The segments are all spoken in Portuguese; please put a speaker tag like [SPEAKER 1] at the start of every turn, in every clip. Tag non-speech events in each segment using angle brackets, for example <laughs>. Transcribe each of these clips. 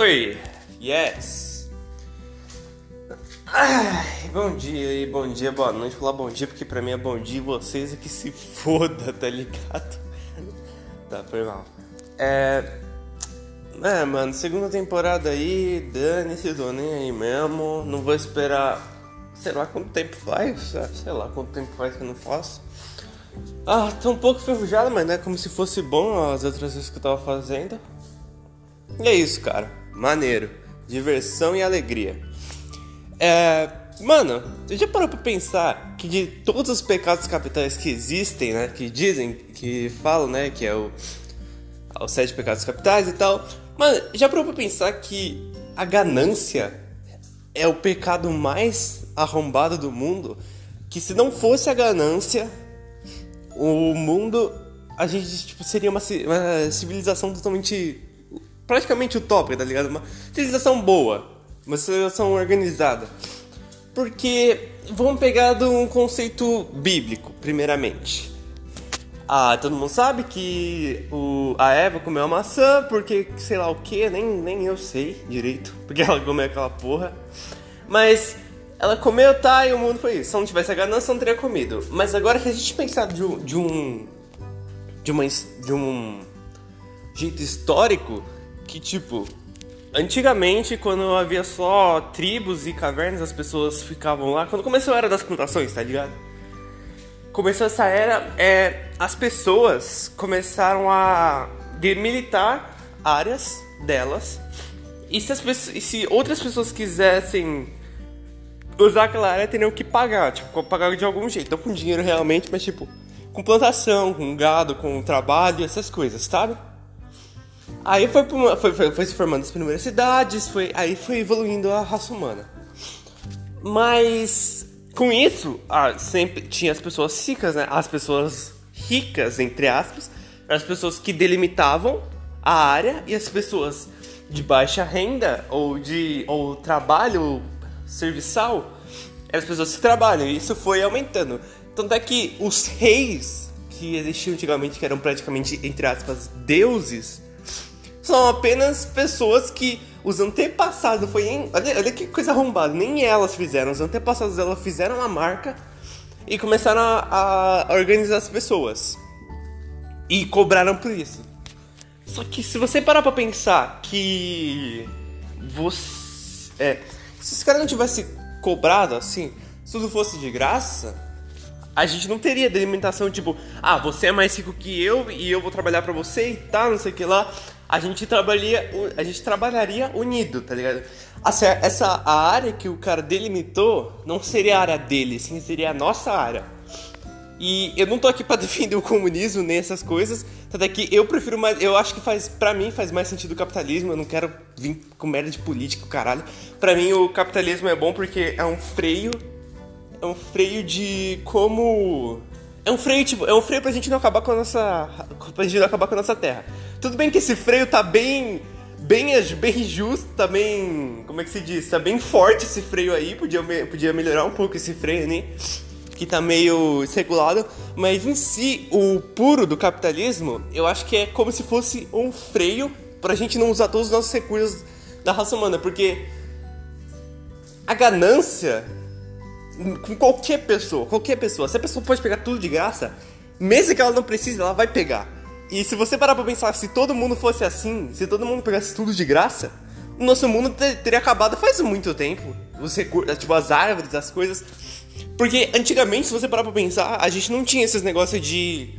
[SPEAKER 1] Oi, yes. Ai, bom dia e bom dia, boa noite. Falar bom dia porque pra mim é bom dia e vocês é que se foda, tá ligado? Tá, foi mal. É. É, mano, segunda temporada aí, dane-se, tô nem aí mesmo. Não vou esperar. Sei lá quanto tempo faz, sei lá quanto tempo faz que eu não faço. Ah, tô um pouco ferrujado, mas não é como se fosse bom as outras vezes que eu tava fazendo. E é isso, cara. Maneiro. Diversão e alegria. É. Mano, você já parou pra pensar que de todos os pecados capitais que existem, né? Que dizem, que falam, né? Que é o. Os sete pecados capitais e tal. Mano, já parou pra pensar que a ganância é o pecado mais arrombado do mundo? Que se não fosse a ganância, o mundo. A gente, tipo, seria uma, uma civilização totalmente praticamente utópica, tá ligado? Uma civilização boa, uma civilização organizada. Porque vamos pegar de um conceito bíblico, primeiramente. Ah, todo mundo sabe que o, a Eva comeu a maçã porque sei lá o que, nem, nem eu sei direito, <laughs> porque ela comeu aquela porra. Mas ela comeu, tá, e o mundo foi isso. Se não tivesse a ganância, não teria comido. Mas agora que a gente pensar de um. de um. de, uma, de um jeito histórico, que tipo, antigamente quando havia só tribos e cavernas, as pessoas ficavam lá. Quando começou a era das plantações, tá ligado? Começou essa era, é, as pessoas começaram a demilitar áreas delas. E se, as, e se outras pessoas quisessem usar aquela área, teriam que pagar, tipo, pagar de algum jeito. Não com dinheiro realmente, mas tipo, com plantação, com gado, com trabalho, essas coisas, sabe? Aí foi, foi, foi, foi, se formando as primeiras cidades, foi, aí foi evoluindo a raça humana. Mas com isso, ah, sempre tinha as pessoas ricas, né? As pessoas ricas, entre aspas, as pessoas que delimitavam a área e as pessoas de baixa renda ou de ou trabalho serviçal as pessoas que trabalham. E isso foi aumentando. Tanto é que os reis que existiam antigamente, que eram praticamente, entre aspas, deuses, são apenas pessoas que os antepassados foi em, olha, olha que coisa arrombada, nem elas fizeram, os antepassados dela fizeram a marca e começaram a, a organizar as pessoas e cobraram por isso. Só que se você parar pra pensar que você é, se os caras não tivessem cobrado assim, se tudo fosse de graça, a gente não teria delimitação tipo, ah, você é mais rico que eu e eu vou trabalhar para você e tal, não sei o que lá a gente trabalharia, a gente trabalharia unido, tá ligado? Assim, essa a área que o cara delimitou não seria a área dele, sim, seria a nossa área. E eu não tô aqui para <laughs> defender o comunismo nem essas coisas, até que eu prefiro mais, eu acho que faz, para mim faz mais sentido o capitalismo, eu não quero vir com merda de político, caralho. Para mim o capitalismo é bom porque é um freio, é um freio de como é um freio, tipo, é um freio pra gente não acabar com a nossa. pra gente não acabar com a nossa terra. Tudo bem que esse freio tá bem. bem, bem justo, tá bem. como é que se diz? Tá bem forte esse freio aí, podia, podia melhorar um pouco esse freio, né? Que tá meio circulado, mas em si, o puro do capitalismo, eu acho que é como se fosse um freio pra gente não usar todos os nossos recursos da raça humana, porque a ganância com qualquer pessoa, qualquer pessoa. Se a pessoa pode pegar tudo de graça, mesmo que ela não precise, ela vai pegar. E se você parar pra pensar, se todo mundo fosse assim, se todo mundo pegasse tudo de graça, o nosso mundo teria acabado faz muito tempo. Os recursos, tipo, as árvores, as coisas. Porque antigamente, se você parar pra pensar, a gente não tinha esses negócios de.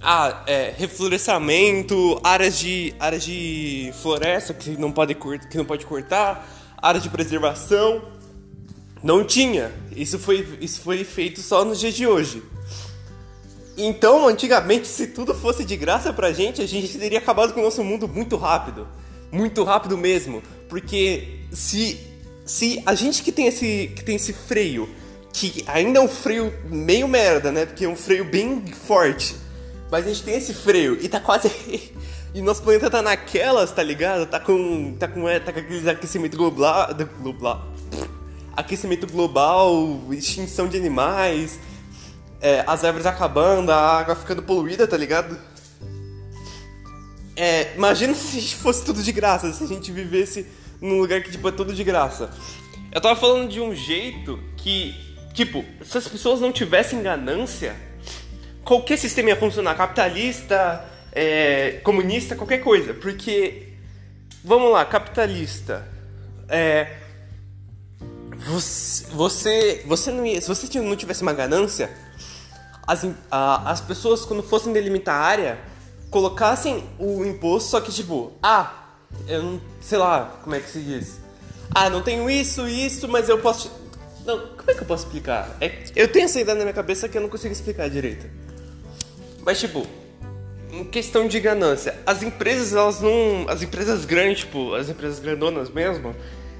[SPEAKER 1] Ah, é, reflorestamento, áreas de, áreas de floresta que não pode, que não pode cortar, áreas de preservação. Não tinha. Isso foi, isso foi feito só nos dias de hoje. Então, antigamente, se tudo fosse de graça pra gente, a gente teria acabado com o nosso mundo muito rápido. Muito rápido mesmo. Porque se, se a gente que tem, esse, que tem esse freio, que ainda é um freio meio merda, né? Porque é um freio bem forte. Mas a gente tem esse freio e tá quase. <laughs> e nosso planeta tá naquelas, tá ligado? Tá com. Tá com, é, tá com aquele aquecimento global. global aquecimento global, extinção de animais, é, as árvores acabando, a água ficando poluída, tá ligado? É, imagina <laughs> se fosse tudo de graça, se a gente vivesse num lugar que tipo, é tudo de graça. Eu tava falando de um jeito que, tipo, se as pessoas não tivessem ganância, qualquer sistema ia funcionar, capitalista, é, comunista, qualquer coisa. Porque, vamos lá, capitalista, é, você, você, não ia, se você não tivesse uma ganância, as, a, as pessoas quando fossem delimitar a área colocassem o imposto, só que tipo, ah, eu não sei lá como é que se diz. Ah, não tenho isso, isso, mas eu posso. Não, como é que eu posso explicar? É, eu tenho essa ideia na minha cabeça que eu não consigo explicar direito. Mas tipo, em questão de ganância, as empresas, elas não. As empresas grandes, tipo, as empresas grandonas mesmo,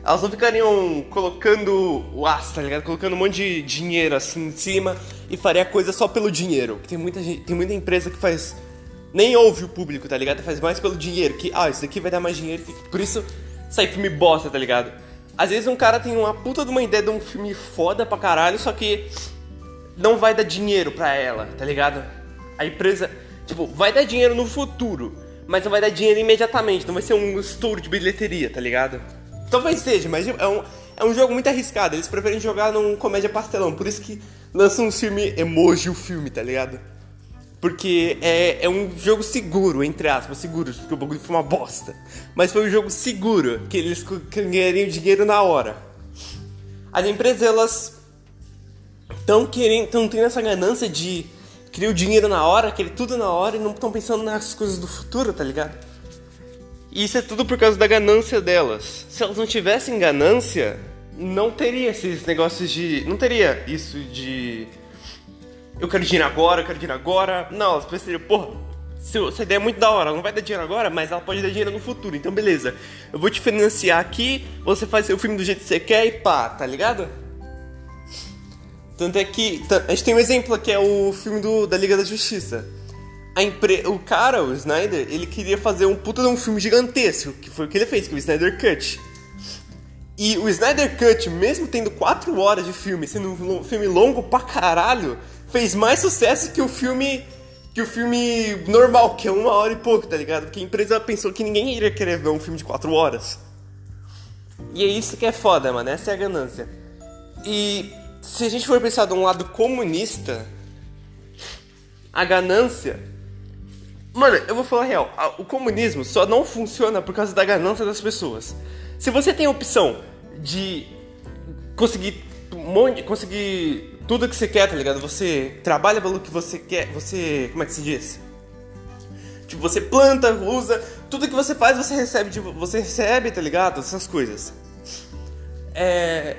[SPEAKER 1] elas não ficariam colocando o aço, tá ligado? Colocando um monte de dinheiro assim em cima e faria coisa só pelo dinheiro. Tem muita, gente, tem muita empresa que faz. Nem ouve o público, tá ligado? Faz mais pelo dinheiro. Que, ah, isso daqui vai dar mais dinheiro. Por isso sai filme bosta, tá ligado? Às vezes um cara tem uma puta de uma ideia de um filme foda pra caralho, só que não vai dar dinheiro pra ela, tá ligado? A empresa, tipo, vai dar dinheiro no futuro, mas não vai dar dinheiro imediatamente, não vai ser um estouro de bilheteria, tá ligado? Talvez seja, mas é um, é um jogo muito arriscado. Eles preferem jogar num comédia pastelão. Por isso que lançam um filme emoji o filme, tá ligado? Porque é, é um jogo seguro, entre aspas, seguro, porque o bagulho foi uma bosta. Mas foi um jogo seguro, que eles ganhariam dinheiro na hora. As empresas, elas estão querendo, estão tendo essa ganância de criar o dinheiro na hora, querer tudo na hora e não estão pensando nas coisas do futuro, tá ligado? E isso é tudo por causa da ganância delas. Se elas não tivessem ganância, não teria esses negócios de. Não teria isso de. Eu quero dinheiro agora, eu quero dinheiro agora. Não, elas pensariam, porra, essa ideia é muito da hora, ela não vai dar dinheiro agora, mas ela pode dar dinheiro no futuro. Então, beleza, eu vou te financiar aqui, você faz seu filme do jeito que você quer e pá, tá ligado? Tanto é que. A gente tem um exemplo aqui, é o filme do, da Liga da Justiça a impre... o cara, o Snyder, ele queria fazer um puta de um filme gigantesco, que foi o que ele fez, que é o Snyder Cut. E o Snyder Cut, mesmo tendo 4 horas de filme, sendo um filme longo pra caralho, fez mais sucesso que o filme que o filme normal, que é uma hora e pouco, tá ligado? Porque a empresa pensou que ninguém iria querer ver um filme de 4 horas. E é isso que é foda, mano, essa é a ganância. E se a gente for pensar de um lado comunista, a ganância Mano, eu vou falar a real. O comunismo só não funciona por causa da ganância das pessoas. Se você tem a opção de conseguir um monte, conseguir tudo que você quer, tá ligado? Você trabalha pelo que você quer, você, como é que se diz? Tipo, você planta, usa, tudo que você faz você recebe, tipo, você recebe, tá ligado? Essas coisas. É,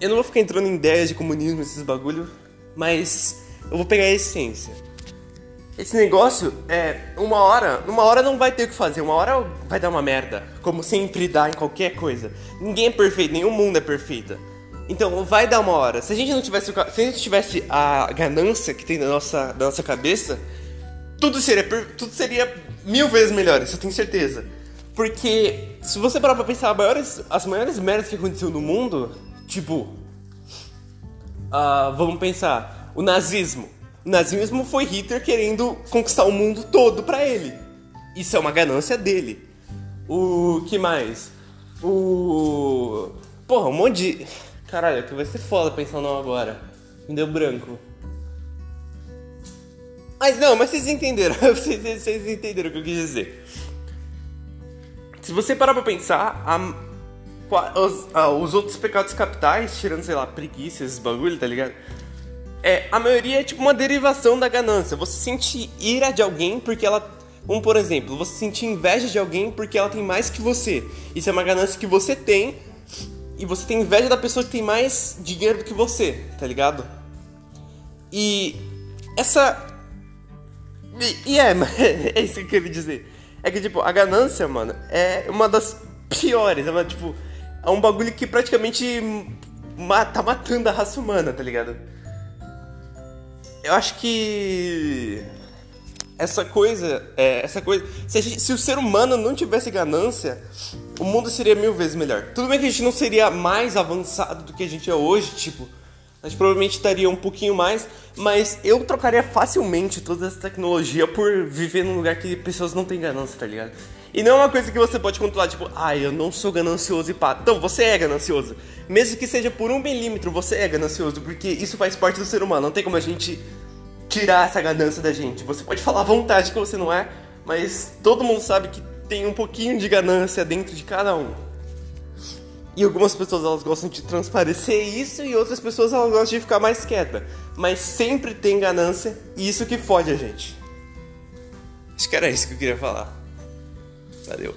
[SPEAKER 1] eu não vou ficar entrando em ideias de comunismo, esses bagulho, mas eu vou pegar a essência esse negócio é uma hora, uma hora não vai ter o que fazer, uma hora vai dar uma merda, como sempre dá em qualquer coisa. Ninguém é perfeito, nenhum mundo é perfeito. Então vai dar uma hora. Se a gente não tivesse, se a gente tivesse a ganância que tem na nossa, na nossa cabeça, tudo seria, tudo seria mil vezes melhor, isso eu tenho certeza. Porque se você parar pra pensar, maiores, as maiores merdas que aconteceu no mundo, tipo, uh, vamos pensar, o nazismo nazismo foi Hitler querendo conquistar o mundo todo para ele. Isso é uma ganância dele. O que mais? O. Porra, um monte de. Caralho, que vai ser foda pensar não agora. Me deu branco. Mas não, mas vocês entenderam. <laughs> vocês, vocês entenderam o que eu quis dizer. Se você parar pra pensar, a, os, a, os outros pecados capitais, tirando, sei lá, preguiça, esses bagulho, tá ligado? É, a maioria é tipo uma derivação da ganância. Você sente ira de alguém porque ela. Como por exemplo, você sentir inveja de alguém porque ela tem mais que você. Isso é uma ganância que você tem. E você tem inveja da pessoa que tem mais dinheiro do que você, tá ligado? E essa. E, e é, <laughs> é isso que eu queria dizer. É que, tipo, a ganância, mano, é uma das piores. É uma, tipo, é um bagulho que praticamente tá matando a raça humana, tá ligado? Eu acho que essa coisa, é, essa coisa, se, gente, se, o ser humano não tivesse ganância, o mundo seria mil vezes melhor. Tudo bem que a gente não seria mais avançado do que a gente é hoje, tipo, a gente provavelmente estaria um pouquinho mais, mas eu trocaria facilmente toda essa tecnologia por viver num lugar que pessoas não têm ganância, tá ligado? E não é uma coisa que você pode controlar, tipo, ah, eu não sou ganancioso e pá. Então, você é ganancioso. Mesmo que seja por um milímetro, você é ganancioso, porque isso faz parte do ser humano. Não tem como a gente tirar essa ganância da gente. Você pode falar à vontade que você não é, mas todo mundo sabe que tem um pouquinho de ganância dentro de cada um. E algumas pessoas elas gostam de transparecer isso e outras pessoas elas gostam de ficar mais quieta. Mas sempre tem ganância e isso que fode a gente. Acho que era isso que eu queria falar. Valeu.